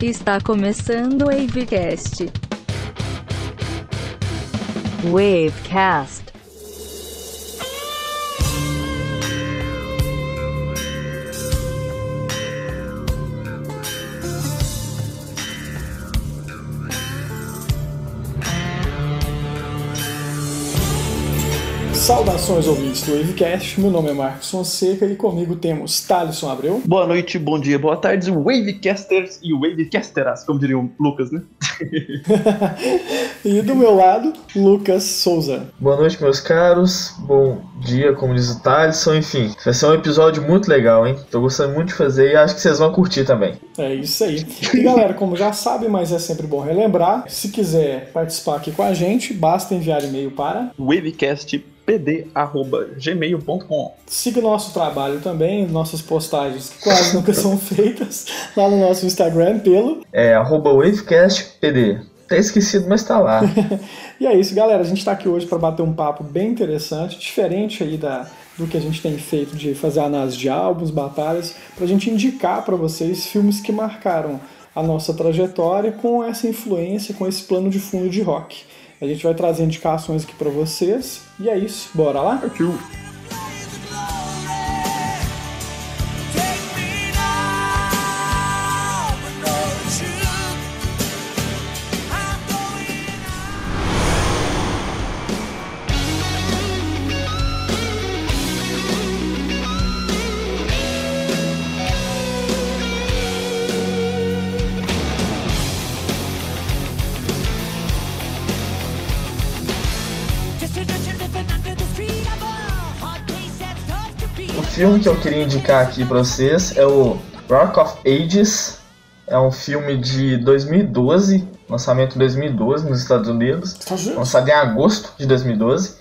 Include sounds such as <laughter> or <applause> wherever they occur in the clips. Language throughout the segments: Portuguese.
Está começando o Wavecast. Wavecast. Saudações ouvintes do Wavecast, meu nome é Marcos Fonseca e comigo temos Thaleson Abreu. Boa noite, bom dia, boa tarde, Wavecasters e Wavecasteras, como diria o Lucas, né? <laughs> e do meu lado, Lucas Souza. Boa noite, meus caros, bom dia, como diz o Thaleson, enfim, vai ser um episódio muito legal, hein? Tô gostando muito de fazer e acho que vocês vão curtir também. É isso aí. E galera, como já sabe, mas é sempre bom relembrar, se quiser participar aqui com a gente, basta enviar e-mail para Wavecast pd.gmail.com. Siga o nosso trabalho também, nossas postagens quase nunca <laughs> são feitas lá no nosso Instagram pelo. É, arroba WavecastPD. Tá esquecido, mas tá lá. <laughs> e é isso, galera. A gente tá aqui hoje para bater um papo bem interessante, diferente aí da, do que a gente tem feito de fazer análise de álbuns, batalhas, pra gente indicar para vocês filmes que marcaram a nossa trajetória com essa influência, com esse plano de fundo de rock. A gente vai trazer indicações aqui para vocês. E é isso, bora lá? Partiu! Filme que eu queria indicar aqui pra vocês é o Rock of Ages. É um filme de 2012, lançamento em 2012 nos Estados Unidos. Estados Unidos? Lançado em agosto de 2012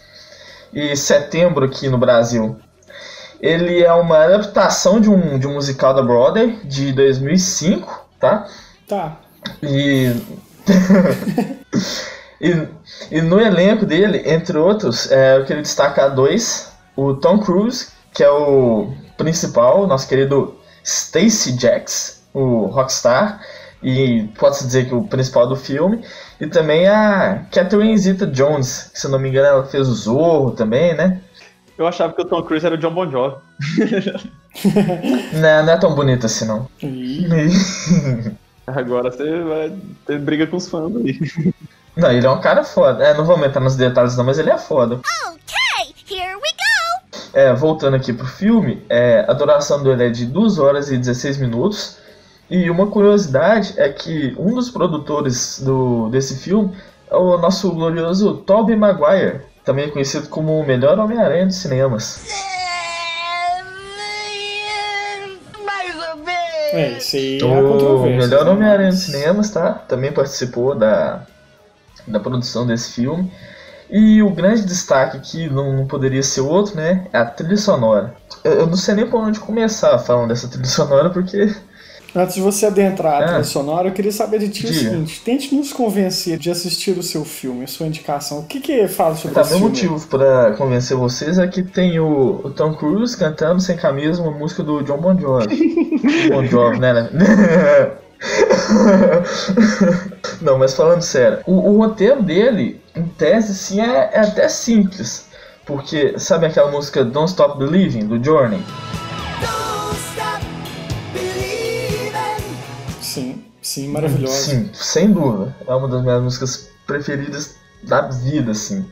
e setembro aqui no Brasil. Ele é uma adaptação de um, de um musical da Broadway de 2005, tá? Tá. E, <laughs> e, e no elenco dele, entre outros, é, eu queria destacar dois. O Tom Cruise, que é o principal, nosso querido Stacy Jacks, o rockstar, e pode-se dizer que o principal do filme. E também a Catherine Zeta-Jones, que se eu não me engano ela fez o Zorro também, né? Eu achava que o Tom Cruise era o John Bon Jovi. <laughs> Não, não é tão bonito assim, não. Agora você vai ter briga com os fãs aí. Não, ele é um cara foda. É, não vou entrar nos detalhes não, mas ele é foda. Okay, go. É, voltando aqui pro filme, é, a duração dele é de 2 horas e 16 minutos. E uma curiosidade é que um dos produtores do, desse filme é o nosso glorioso Tobey Maguire, também conhecido como o melhor Homem-Aranha dos cinemas. Mais ou menos. é, isso aí é O melhor né? Homem-Aranha dos cinemas, tá? Também participou da, da produção desse filme. E o grande destaque aqui, não, não poderia ser outro, né? É a trilha sonora. Eu, eu não sei nem por onde começar falando dessa trilha sonora, porque Antes de você adentrar a Ah. trilha sonora, eu queria saber de ti o seguinte: tente nos convencer de assistir o seu filme, a sua indicação. O que que fala sobre Tá, esse meu filme? motivo pra convencer vocês é que tem o, o Tom Cruise cantando sem camisa uma música do John Bon Jovi. <laughs> bon Jovi, né? <laughs> <laughs> Não, mas falando sério, o, o roteiro dele, em tese, sim, é, é até simples. Porque, sabe aquela música Don't Stop Believing, do Journey? Don't stop believing. Sim, sim, maravilhosa. Sim, sem dúvida. É uma das minhas músicas preferidas da vida, assim.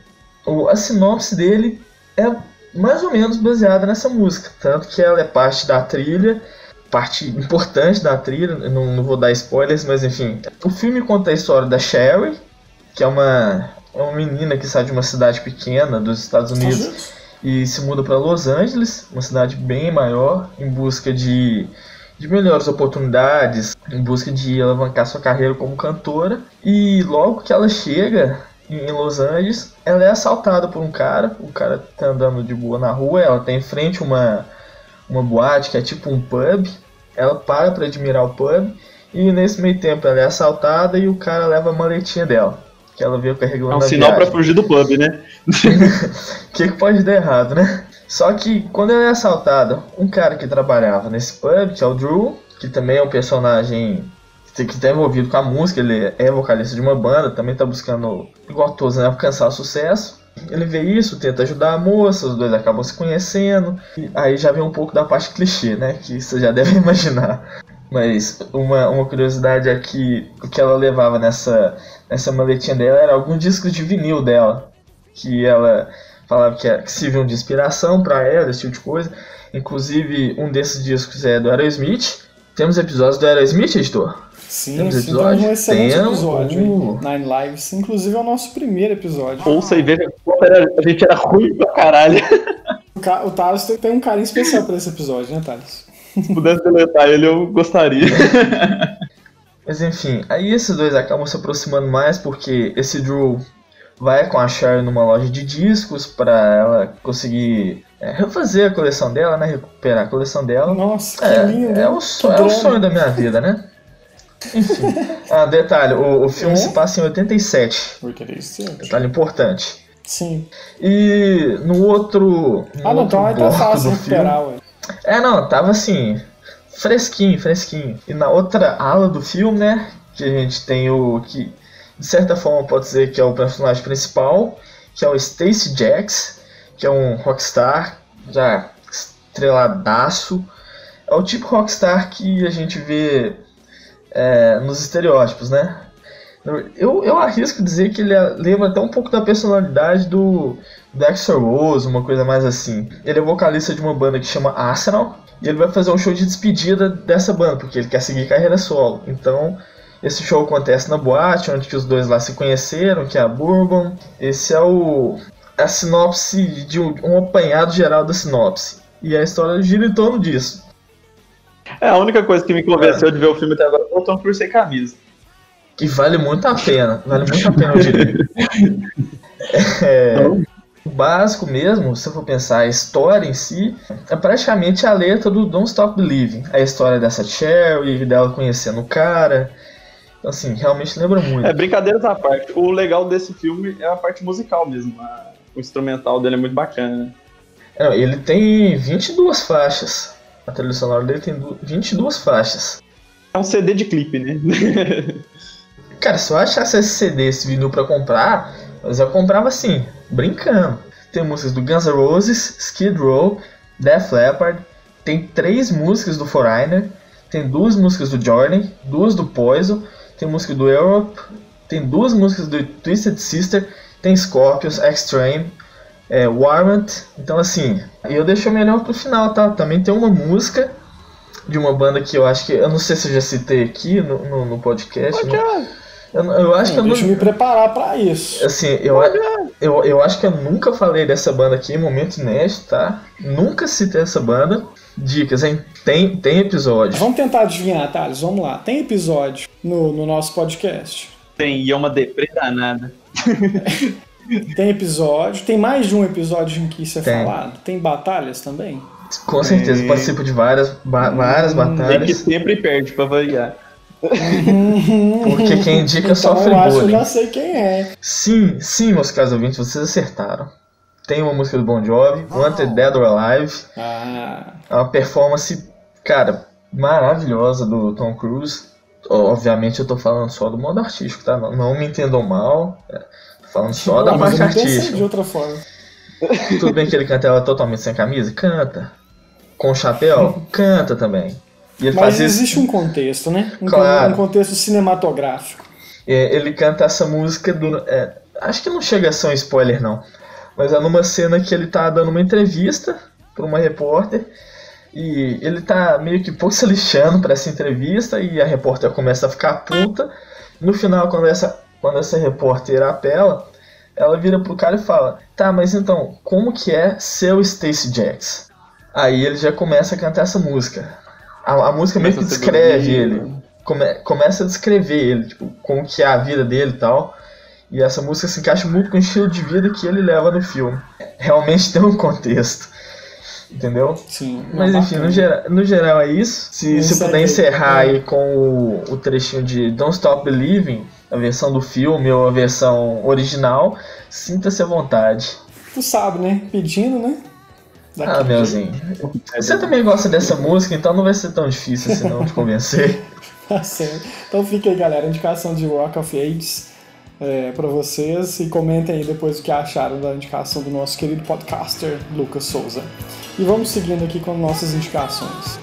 O, a sinopse dele é mais ou menos baseada nessa música. Tanto que ela é parte da trilha, parte importante da trilha. Não, não vou dar spoilers, mas enfim. O filme conta a história da Sherry, que é uma, é uma menina que sai de uma cidade pequena dos Estados Unidos e se muda para Los Angeles, uma cidade bem maior, em busca de, de melhores oportunidades, em busca de alavancar sua carreira como cantora. E logo que ela chega em Los Angeles, ela é assaltada por um cara. O cara tá andando de boa na rua, ela tem em frente uma, uma boate que é tipo um pub. Ela para para admirar o pub e nesse meio tempo ela é assaltada e o cara leva a maletinha dela. Que ela veio carregando É um na sinal pra viagem. fugir do pub, né? O <laughs> que, que pode dar errado, né? Só que quando ela é assaltada, um cara que trabalhava nesse pub, que é o Drew, que também é um personagem que está envolvido com a música, ele é vocalista de uma banda, também está buscando, igual todos, né, alcançar o sucesso. Ele vê isso, tenta ajudar a moça, os dois acabam se conhecendo. E aí já vem um pouco da parte clichê, né? Que você já <laughs> deve imaginar. Mas uma, uma curiosidade é que o que ela levava nessa, nessa maletinha dela era alguns discos de vinil dela. Que ela falava que, que serviam de inspiração para ela, esse tipo de coisa. Inclusive, um desses discos é do Aerosmith. Temos episódios do Aerosmith, editor? Sim, Temos sim, episódio? temos um excelente Temos. episódio. hein? Nine Lives, inclusive é o nosso primeiro episódio. Ouça e veja como a gente era ruim pra caralho. O, Ca- o Thales tem- um carinho especial por esse episódio, né, Thales? Se pudesse deletar ele, eu gostaria. <laughs> Mas enfim, aí esses dois acabam se aproximando mais porque esse Drew vai com a Cher numa loja de discos para ela conseguir é, refazer a coleção dela, né? Recuperar a coleção dela. Nossa, que É, lindo. é, o, que so- é o sonho da minha vida, né? <laughs> Enfim. Ah, detalhe, o, o filme É? se passa em 87. Interessante. Detalhe importante. Sim. E no outro. No Ah, não, outro então aí tá bloco fácil do recuperar, ué. é, não, tava assim, fresquinho, fresquinho. E na outra ala do filme, né, que a gente tem o que, de certa forma, pode dizer que é o personagem principal, que é o Stacy Jacks, que é um rockstar já estreladaço. É o tipo rockstar que a gente vê é, nos estereótipos, né? Eu, eu arrisco dizer que ele lembra até um pouco da personalidade do Dexter Rose, uma coisa mais assim. Ele é vocalista de uma banda que chama Arsenal, e ele vai fazer um show de despedida dessa banda, porque ele quer seguir carreira solo. Então, esse show acontece na boate, onde que os dois lá se conheceram, que é a Bourbon. Esse é o a sinopse de um, um apanhado geral da sinopse. E a história gira em torno disso. É, a única coisa que me convenceu de ver o filme até agora foi o Tom Cruise sem camisa. Que vale muito a pena. Vale muito a pena, eu diria. <laughs> É, o básico mesmo, se eu for pensar, a história em si, é praticamente a letra do Don't Stop Believing. A história dessa Cherry, dela conhecendo o cara. Então, assim, realmente lembra muito. É, brincadeiras à parte. O legal desse filme é a parte musical mesmo. a- o instrumental dele é muito bacana. né? É, ele tem 22 faixas. A trilha sonora dele tem du- 22 faixas. É um CD de clipe, né? <laughs> Cara, se eu achasse esse CD, esse vinil pra comprar, eu já comprava assim, brincando. Tem músicas do Guns N' Roses, Skid Row, Def Leppard, tem três músicas do Foreigner, tem duas músicas do Jordan, duas do Poison, tem música do Europe, tem duas músicas do Twisted Sister, tem Scorpions, Extreme, é, Warrant. Então assim, eu deixo o melhor pro final, tá? Também tem uma música de uma banda que eu acho que. Eu não sei se eu já citei aqui no, no, no podcast. não- eu, eu acho que eu Deixa eu não. me preparar pra isso. Assim, eu, eu, eu acho que eu nunca falei dessa banda aqui em momento inédito, tá? Nunca citei essa banda. Dicas, hein? Tem, tem episódio. Vamos tentar adivinhar, Thales. Vamos lá. Tem episódio no, no nosso podcast. Tem, e é uma deprê danada. <laughs> Tem episódio. Tem mais de um episódio em que isso é Tem. falado. Tem batalhas também. Com certeza, participo de várias, ba- várias Tem que batalhas. sempre perde pra variar. <laughs> Porque quem indica então sofre eu acho que eu bullying. já sei quem é. Sim, sim, meus caros ouvintes, vocês acertaram. Tem uma música do Bon Jovi, Wanted Dead or Alive. Ah, É uma performance, cara, maravilhosa do Tom Cruise. Obviamente eu tô falando só do modo artístico, tá? Não, não me entendam mal. É, tô falando só da não, parte eu não pensei artística. de outra forma. Tudo bem que ele canta ela totalmente sem camisa? Canta. Com chapéu? <laughs> Canta também. Mas faz isso. existe um contexto, né? Um, Claro. um contexto cinematográfico. É, ele canta essa música do. é, acho que não chega a ser um spoiler, não. Mas é numa cena que ele tá dando uma entrevista pra uma repórter. E ele tá meio que pouco se lixando pra essa entrevista. E a repórter começa a ficar puta. No final, quando essa, quando essa repórter apela, ela vira pro cara e fala: Tá, mas então, como que é ser o Stacy Jacks? Aí ele já começa a cantar essa música. A, a música meio que Começa a ser descreve ele come- começa a descrever ele, tipo, como que é a vida dele e tal. E essa música se encaixa muito com o estilo de vida que ele leva no filme. Realmente tem um contexto. Entendeu? Sim. Mas enfim, no geral, no geral é isso. Se, Isso se puder aí. encerrar É. aí com o, o trechinho de Don't Stop Believing, a versão do filme ou a versão original, sinta-se à vontade. Tu sabe, né? Pedindo, né? Ah, Melzinho. Você também gosta dessa música, então não vai ser tão difícil assim não te convencer. <laughs> Tá certo. Então fica aí, galera, indicação de Rock of Ages é, para vocês e comentem aí depois o que acharam da indicação do nosso querido podcaster Lucas Souza. E vamos seguindo aqui com nossas indicações.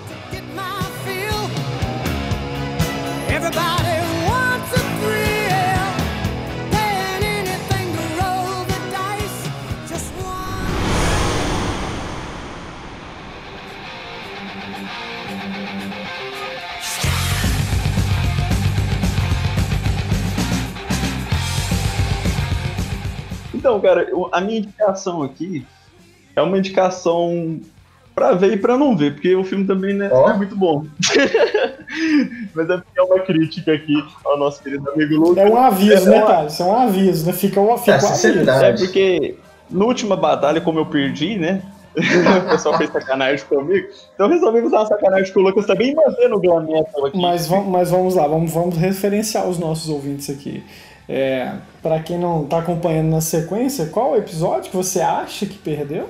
Então, cara, eu- a minha indicação aqui é uma indicação pra ver e pra não ver, porque o filme também né, não é muito bom. <laughs> Mas é porque é uma crítica aqui ao nosso querido amigo Lucas. É um aviso, É né, uma- Thales? Isso é um aviso, né? Fica fica É, o aviso. É porque na última batalha, como eu perdi, né? <laughs> o pessoal fez sacanagem comigo. Então eu resolvi usar uma sacanagem com o Lucas também e manter no Glam Metal aqui. Mas, vamos, mas vamos lá, vamos, vamos referenciar os nossos ouvintes aqui. É, para quem não tá acompanhando na sequência, qual episódio que você acha que perdeu?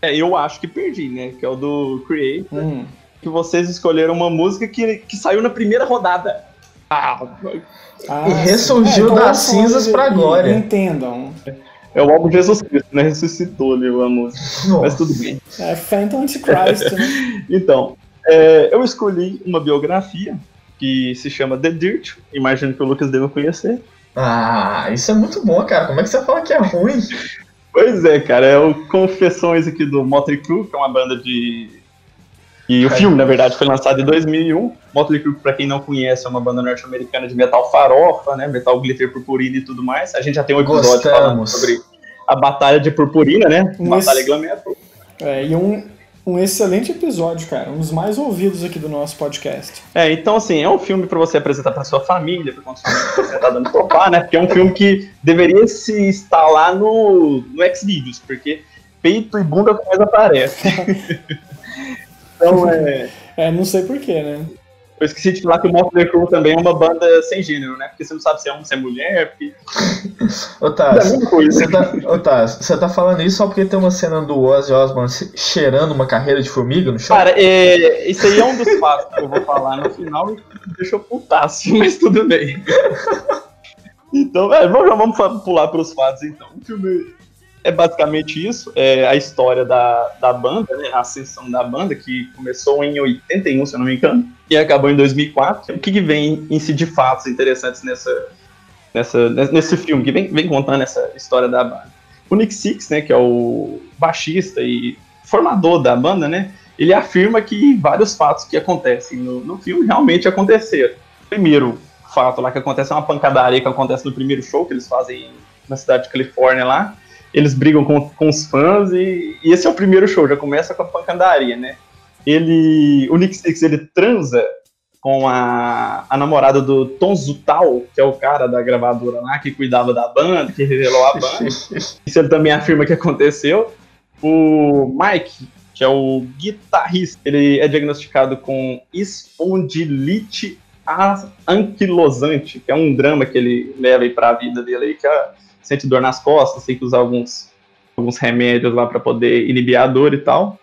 É, eu acho que perdi, né? Que é o do Create. Hum. Que vocês escolheram uma música que, que saiu na primeira rodada. Ah, Ah, E ressurgiu então das cinzas pra glória. Entendam. é o álbum Jesus Cristo, né? Ressuscitou ali a música. Mas Nossa. tudo bem. É Phantom Antichrist, né? <laughs> Então, é, eu escolhi uma biografia que se chama The Dirt. Imagino que o Lucas deva conhecer. Ah, isso é muito bom, cara. Como é que você fala que é ruim? Pois é, cara, é o Confessões aqui do Motley Crue, que é uma banda de. E o Ai. filme, na verdade, foi lançado em 2001. Motley Crue, pra quem não conhece, é uma banda norte-americana de metal farofa, né? Metal glitter purpurina e tudo mais. A gente já tem um episódio falando Gostamos. sobre a Batalha de Purpurina, né? Mas- Batalha glam metal. É, e um, um excelente episódio, cara. Um dos mais ouvidos aqui do nosso podcast. É, então assim, é um filme pra você apresentar pra sua família, pra quando você tá dando topar, né? Porque é um filme que deveria se instalar no, no Xvideos, porque peito e bunda mais aparece. <laughs> então é. É, não sei porquê, né? Eu esqueci de falar que o Motley Crue também é uma banda sem gênero, né? Porque você não sabe se é homem, se é mulher, porque Ô, a Taz, você tá, ô, Taz, você tá falando isso só porque tem uma cena do Ozzy Osbourne cheirando uma carreira de formiga no chão? Cara, é, isso aí é um dos fatos que eu vou falar no final e deixa eu putasse, <laughs> mas tudo bem. Então, é, vamos, já vamos pular para os fatos então. O filme é basicamente isso, é a história da, da banda, né, a ascensão da banda, que começou em 81, se eu não me engano, e acabou em 2004. O que, que vem em si de fatos interessantes nessa, nessa, nesse filme, que vem, vem contando essa história da banda? O Nick Six, né, que é o baixista e formador da banda, né, ele afirma que vários fatos que acontecem no, no filme realmente aconteceram. Primeiro fato lá que acontece é uma pancadaria que acontece no primeiro show que eles fazem na cidade de Califórnia lá. Eles brigam com, com os fãs e, e esse é o primeiro show, já começa com a pancadaria, né? Ele, o Nick Six, ele transa com a, a namorada do Tom Zutal, que é o cara da gravadora lá, que cuidava da banda, que revelou a banda. <laughs> Isso ele também afirma que aconteceu. O Mike, que é o guitarrista, ele é diagnosticado com espondilite a- anquilosante, que é um drama que ele leva aí pra vida dele aí, que é, sente dor nas costas, tem que usar alguns, alguns remédios lá para poder inibir a dor e tal.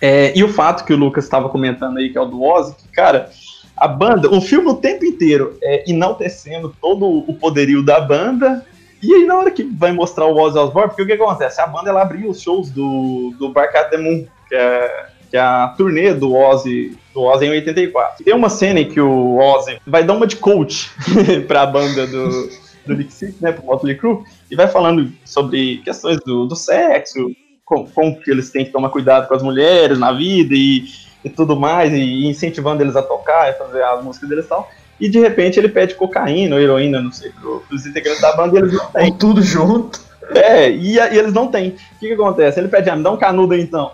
É, e o fato que o Lucas estava comentando aí, que é o do Ozzy, que, cara, a banda, o filme o tempo inteiro é enaltecendo todo o poderio da banda, e aí na hora que vai mostrar o Ozzy Osbourne, porque o que acontece? A banda ela abriu os shows do, do Bark the Moon, que é, que é a turnê do Ozzy, do Ozzy em 84. Tem uma cena em que o Ozzy vai dar uma de coach <laughs> pra banda do, do Nick Six, né, pro Motley Crue, e vai falando sobre questões do, do sexo, com, como que eles têm que tomar cuidado com as mulheres na vida e, e tudo mais, e incentivando eles a tocar e fazer as músicas deles e tal. E de repente ele pede cocaína ou heroína, não sei, pro- pros integrantes da banda e eles não têm. Ou tudo junto. É, e, e eles não têm. O que, que acontece? Ele pede, ah, me dá um canudo aí então.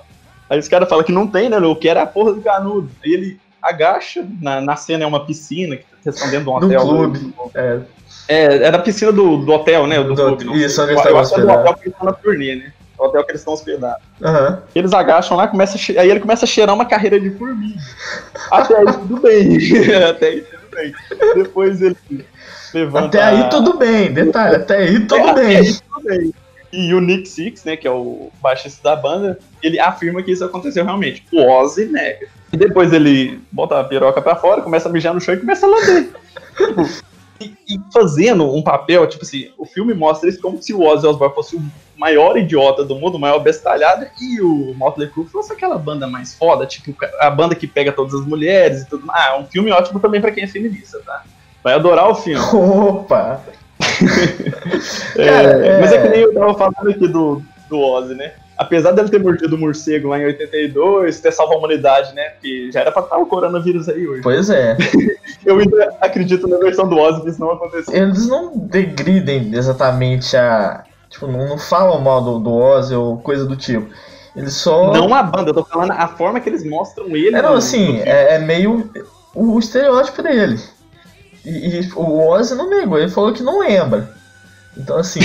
Aí os caras falam que não tem, né? Eu quero a porra do canudo. Aí ele agacha, na, na cena é uma piscina, que eles estão dentro de um hotel. clube. É, É, é da piscina do, do hotel, né? Do, Do- clube. isso, onde eles estavam é do hospedados. hotel que eles estão na turnê, né? O hotel que eles estão hospedados. aham. Eles agacham lá, começa che- aí ele começa a cheirar uma carreira de formiga. Até aí tudo bem. <laughs> Até aí tudo bem. Depois ele levanta. Até aí tudo bem, detalhe, até aí tudo É, até bem. aí tudo bem. E o Nick Six, né, que é o baixista da banda, ele afirma que isso aconteceu realmente. O Ozzy nega. E depois ele bota a piroca pra fora, começa a mijar no chão e começa a lamber. Tipo, <laughs> e, e fazendo um papel, tipo assim, o filme mostra isso como se o Ozzy Osbourne fosse o maior idiota do mundo, o maior bestalhado, e o Motley Crue fosse aquela banda mais foda, tipo, a banda que pega todas as mulheres e tudo mais. Ah, é um filme ótimo também pra quem é feminista, tá? Vai adorar o filme. <laughs> Opa! <laughs> É, Cara, é- Mas é que nem eu tava falando aqui do, do Ozzy, né? Apesar dele ter mordido o morcego lá em 82, ter salvo a humanidade, né? Porque já era pra estar o coronavírus aí hoje. Pois é. <laughs> Eu ainda acredito na versão do Ozzy que isso não aconteceu. Eles não degridem exatamente a. Tipo, não, não falam mal do, do Ozzy ou coisa do tipo. Eles só. Não a banda, eu tô falando a forma que eles mostram ele. É, não, no- assim, no é, é meio o, o estereótipo dele. E, e o Ozzy não negou, ele falou que não lembra. Então, assim,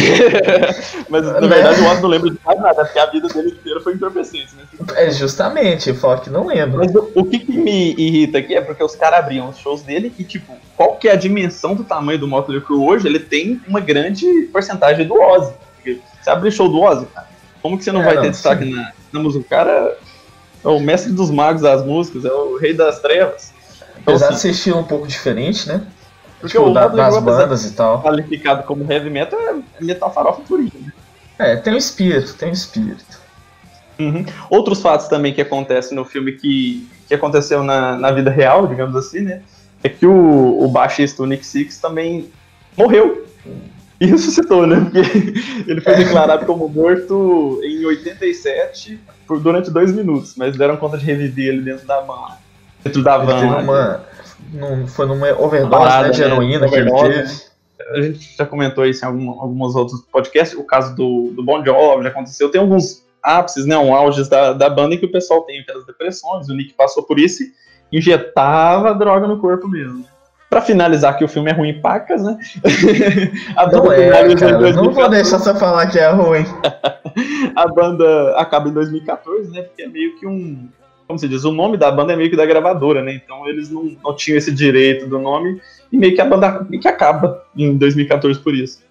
<laughs> Mas na Né? verdade o Ozzy não lembra de mais nada, porque a vida dele inteira foi entorpecente, né? é justamente, ele falou que não lembra. Mas o, o que, que me irrita aqui é porque os caras abriam os shows dele e, tipo, qual que é a dimensão do tamanho do Motley Crue hoje? Ele tem uma grande porcentagem do Ozzy. Porque Você abre show do Ozzy, cara. Como que você não É, vai não, ter destaque sim. na, na música? O cara é o mestre dos magos das músicas, é o rei das trevas. Então, Apesar de assim, ser estilo um pouco diferente, né? Porque Tipo, o da- das apesar bandas e tal. qualificado como heavy metal, é metal farofa purinho, né? É, tem um espírito, tem um espírito. Uhum. Outros fatos também que acontecem no filme que, que aconteceu na, na vida real, digamos assim, né? É que o, o baixista, o Nick Six, também morreu. E ressuscitou, né? Porque <laughs> ele foi declarado como morto em 87 por, durante dois minutos, mas deram conta de reviver ele dentro da van. Dentro da Ele van. teve lá. uma. Não, foi numa overdose Parada, né, de né? heroína que ele teve. né? A gente já comentou isso em algum, alguns outros podcasts. O caso do, do Bon Jovi já aconteceu. Tem alguns ápices, né? Um auges da, da banda em que o pessoal tem aquelas depressões. O Nick passou por isso e injetava droga no corpo mesmo. Pra finalizar que o filme é ruim em pacas, né? <laughs> a Não banda é, cara. Não vou 2014. deixar você falar que é ruim. <laughs> A banda acaba em 2014, né? Porque é meio que um. Como se diz? O nome da banda é meio que da gravadora, né? Então eles não, não tinham esse direito do nome. E meio que a banda meio que acaba em 2014 por isso.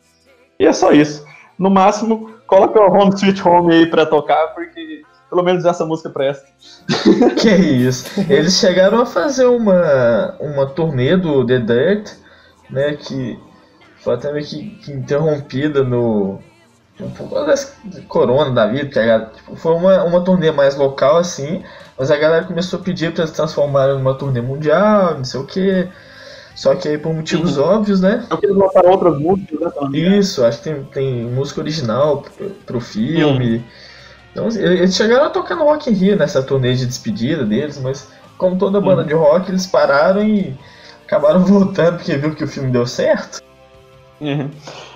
E é só isso. No máximo, coloca o Home Sweet Home aí pra tocar, porque pelo menos essa música presta. Que isso. Eles chegaram a fazer uma, uma turnê do The Dirt, né? Que foi até meio que, que interrompida no. Por causa desse corona da vida, tá ligado? Tipo, foi uma, uma turnê mais local assim, mas a galera começou a pedir pra eles transformarem numa turnê mundial, não sei o que. Só que aí por motivos Uhum. óbvios, né? É que eles lançaram outras músicas, né? engano. Isso, acho que tem, tem música original pro, pro filme. Então, assim, eles chegaram a tocar no Rock in Rio nessa turnê de despedida deles, mas como toda banda Uhum. de rock, eles pararam e acabaram <laughs> voltando porque viu que o filme deu certo. Uhum.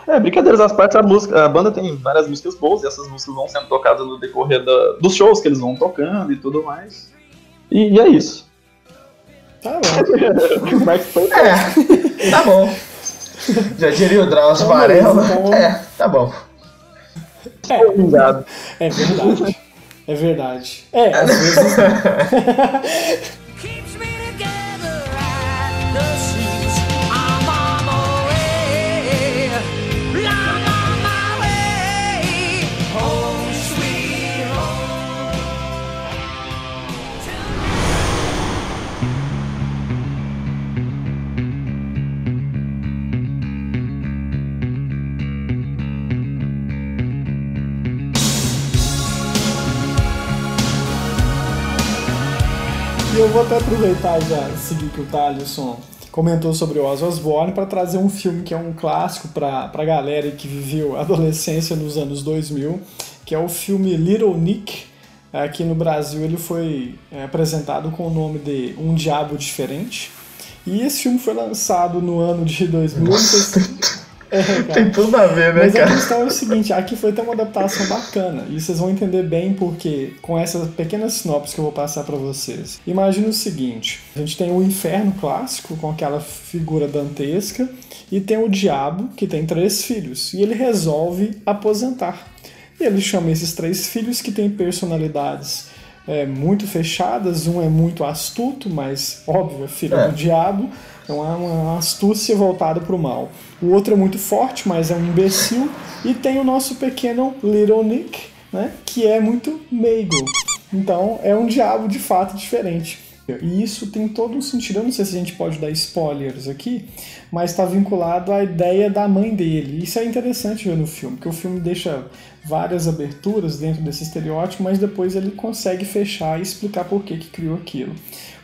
É, brincadeiras às partes, a, música, a banda tem várias músicas boas e essas músicas vão sendo tocadas no decorrer da- dos shows que eles vão tocando e tudo mais. E, e é isso. Tá <laughs> bom. Foi É, tá bom. Já diria o Drauzio Varela. então- É, tá bom. vingado. É verdade. É verdade. É, às <laughs> vezes. Vou até aproveitar já seguir que o Thaleson comentou sobre o Ozzy Osbourne para trazer um filme que é um clássico para a galera que viveu a adolescência nos anos 2000, que é o filme Little Nick. Aqui no Brasil ele foi é, apresentado com o nome de Um Diabo Diferente. E esse filme foi lançado no ano de 2000. não sei se- Nossa, É, <laughs> tem tudo a ver, né, Mas a cara? questão é o seguinte, aqui foi até uma adaptação bacana, e vocês vão entender bem porque com essa pequena sinopse que eu vou passar pra vocês. Imagina o seguinte, a gente tem o inferno clássico com aquela figura dantesca e tem o diabo que tem três filhos e ele resolve aposentar. E ele chama esses três filhos que têm personalidades é, muito fechadas, um é muito astuto, mas óbvio, é filho É. do diabo, é uma, uma astúcia voltada para o mal. O outro é muito forte, mas é um imbecil. E tem o nosso pequeno Little Nick, né, que é muito meigo. Então é um diabo de fato diferente. E isso tem todo um sentido. Eu não sei se a gente pode dar spoilers aqui, mas está vinculado à ideia da mãe dele. Isso é interessante ver no filme, porque o filme deixa várias aberturas dentro desse estereótipo, mas depois ele consegue fechar e explicar por que, que criou aquilo.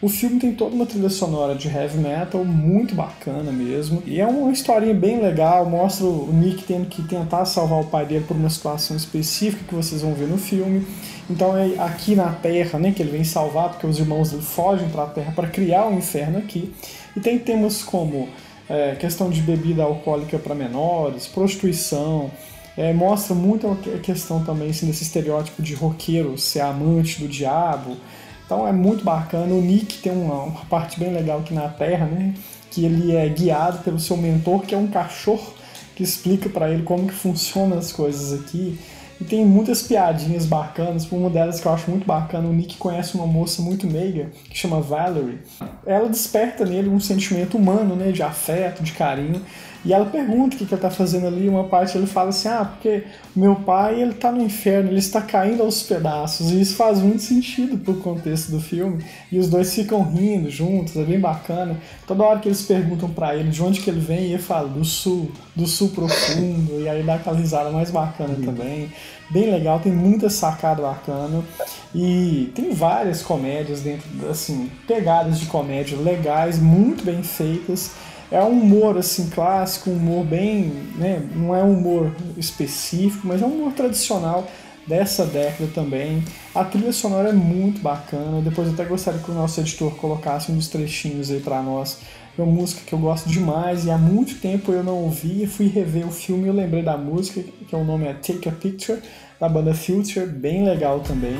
O filme tem toda uma trilha sonora de heavy metal muito bacana mesmo. E é uma historinha bem legal, mostra o Nick tendo que tentar salvar o pai dele por uma situação específica que vocês vão ver no filme. Então é aqui na Terra, né, que ele vem salvar, porque os irmãos dele fogem para a Terra para criar o um inferno aqui. E tem temas como é, questão de bebida alcoólica para menores, prostituição, é, mostra muito a questão também assim, desse estereótipo de roqueiro ser amante do diabo. Então é muito bacana. O Nick tem uma, uma, parte bem legal aqui na Terra, né? Que ele é guiado pelo seu mentor, que é um cachorro que explica para ele como que funcionam as coisas aqui. E tem muitas piadinhas bacanas. Uma delas que eu acho muito bacana, o Nick conhece uma moça muito meiga que chama Valerie. Ela desperta nele um sentimento humano, né, de afeto, de carinho. E ela pergunta o que, que ele tá fazendo ali, uma parte ele fala assim, ah, porque meu pai, ele tá no inferno, ele está caindo aos pedaços, e isso faz muito sentido pro contexto do filme, e os dois ficam rindo juntos, é bem bacana. Toda hora que eles perguntam para ele de onde que ele vem, ele fala do sul, do sul profundo, e aí dá aquela risada mais bacana também. Bem legal, tem muita sacada bacana, e tem várias comédias dentro, assim, pegadas de comédia legais, muito bem feitas, é um humor assim clássico, um humor bem, né, não é um humor específico, mas é um humor tradicional dessa década também. A trilha sonora é muito bacana. Depois eu até gostaria que o nosso editor colocasse uns trechinhos aí para nós. É uma música que eu gosto demais e há muito tempo eu não ouvi. Fui rever o filme e eu lembrei da música, que o nome é Take a Picture, da banda Future, bem legal também.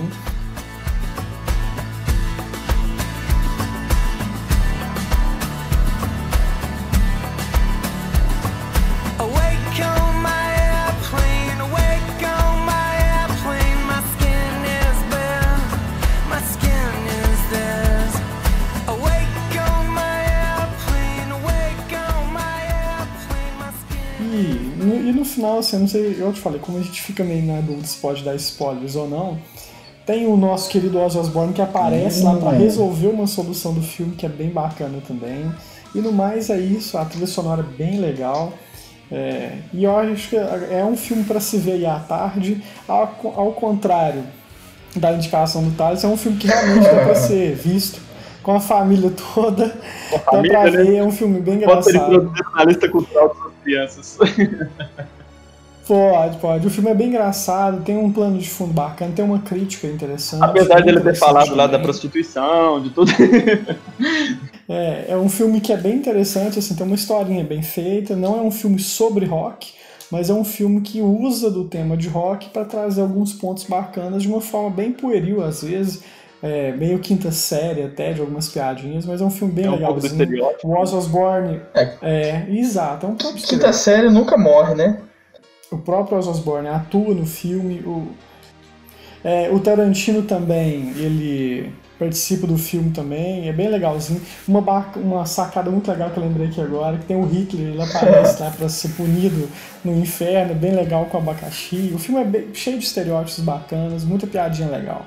Assim, eu não sei, eu te falei, como a gente fica meio na dúvida se pode dar spoilers ou não, tem o nosso querido Ozzy Osbourne que aparece lá pra resolver uma solução do filme que é bem bacana também. E no mais é isso, a trilha sonora é bem legal. É, e eu acho que é um filme para se ver aí à tarde, ao, ao contrário da indicação do Thales, é um filme que realmente dá pra <laughs> ser visto com a família toda. dá família, pra né? ver, é um filme bem Bota engraçado. introduzido na lista cultural das crianças. <laughs> Pode, pode. O filme é bem engraçado, tem um plano de fundo bacana, tem uma crítica interessante. Apesar de ele ter falado lá da também. prostituição, de tudo. <laughs> É, é um filme que é bem interessante, assim, tem uma historinha bem feita, não é um filme sobre rock, mas é um filme que usa do tema de rock para trazer alguns pontos bacanas de uma forma bem pueril às vezes, é, meio quinta série até, de algumas piadinhas, mas é um filme bem É um pouco estereótipo. o Ozzy Osbourne, É. é, exato, é um próprio Quinta série nunca morre, né? O próprio Ozzy atua no filme. O, é, o Tarantino também, ele participa do filme também, é bem legalzinho. Uma, uma sacada muito legal que eu lembrei aqui agora, que tem o Hitler, ele aparece lá para ser punido no inferno, é bem legal com abacaxi. O filme é bem- cheio de estereótipos bacanas, muita piadinha legal.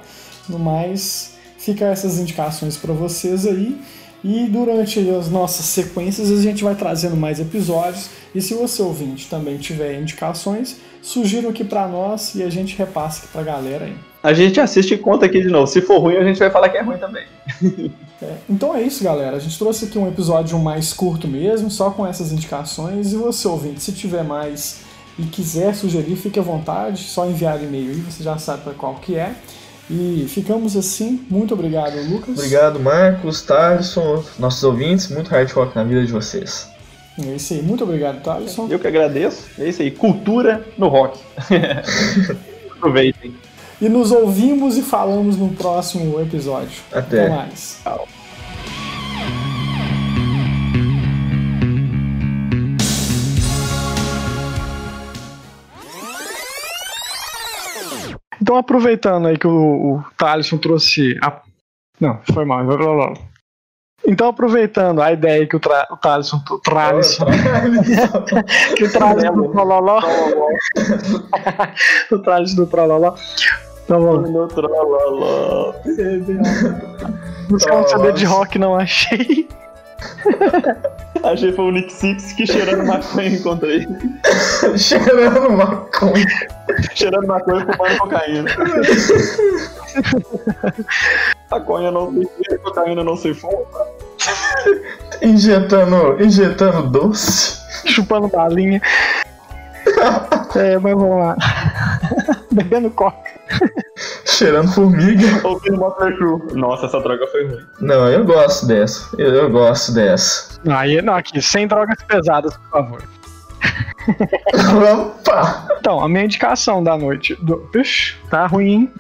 No mais, fica essas indicações para vocês aí. E durante as nossas sequências a gente vai trazendo mais episódios. E se você ouvinte também tiver indicações, sugiram aqui para nós e a gente repassa aqui pra galera aí. A gente assiste e conta aqui de novo. Se for ruim, a gente vai falar que é ruim também. <laughs> É, então é isso, galera. A gente trouxe aqui um episódio mais curto mesmo, só com essas indicações. E você, ouvinte, se tiver mais e quiser sugerir, fique à vontade, só enviar e-mail aí, você já sabe para qual que é. E ficamos assim. Muito obrigado, Lucas. Obrigado, Marcos, Tarson, nossos ouvintes. Muito hard rock na vida de vocês. É isso aí. Muito obrigado, Thaleson. Eu que agradeço. É isso aí. Cultura no rock. <laughs> Aproveitem. E nos ouvimos e falamos no próximo episódio. Até. Até mais. Então, aproveitando aí que o, o Thaleson trouxe. A... Não, foi mal. blá, blá, blá. Então, aproveitando a ideia que o, tra... o Thaleson traz. <laughs> que o Thaleson do Trololó. <laughs> o Thaleson do Trololó. Tá bom. No tralalá. Buscar um CD de rock, não achei. <laughs> Achei foi o Nick Six que cheirando maconha encontrei. <laughs> Cheirando maconha. cheirando maconha e fumando cocaína. <laughs> maconha não se cheira, cocaína não se fuma. Injetando, injetando doce. Chupando balinha. <laughs> É, mas vamos lá. Bebendo coca. Cheirando formiga. Ouvindo Motley Crue. Nossa, essa droga foi ruim. Não, eu gosto dessa. Eu, eu gosto dessa. Aí, não, aqui, sem drogas pesadas, por favor. Opa! Então, a minha indicação da noite. Do... Ixi, tá ruim,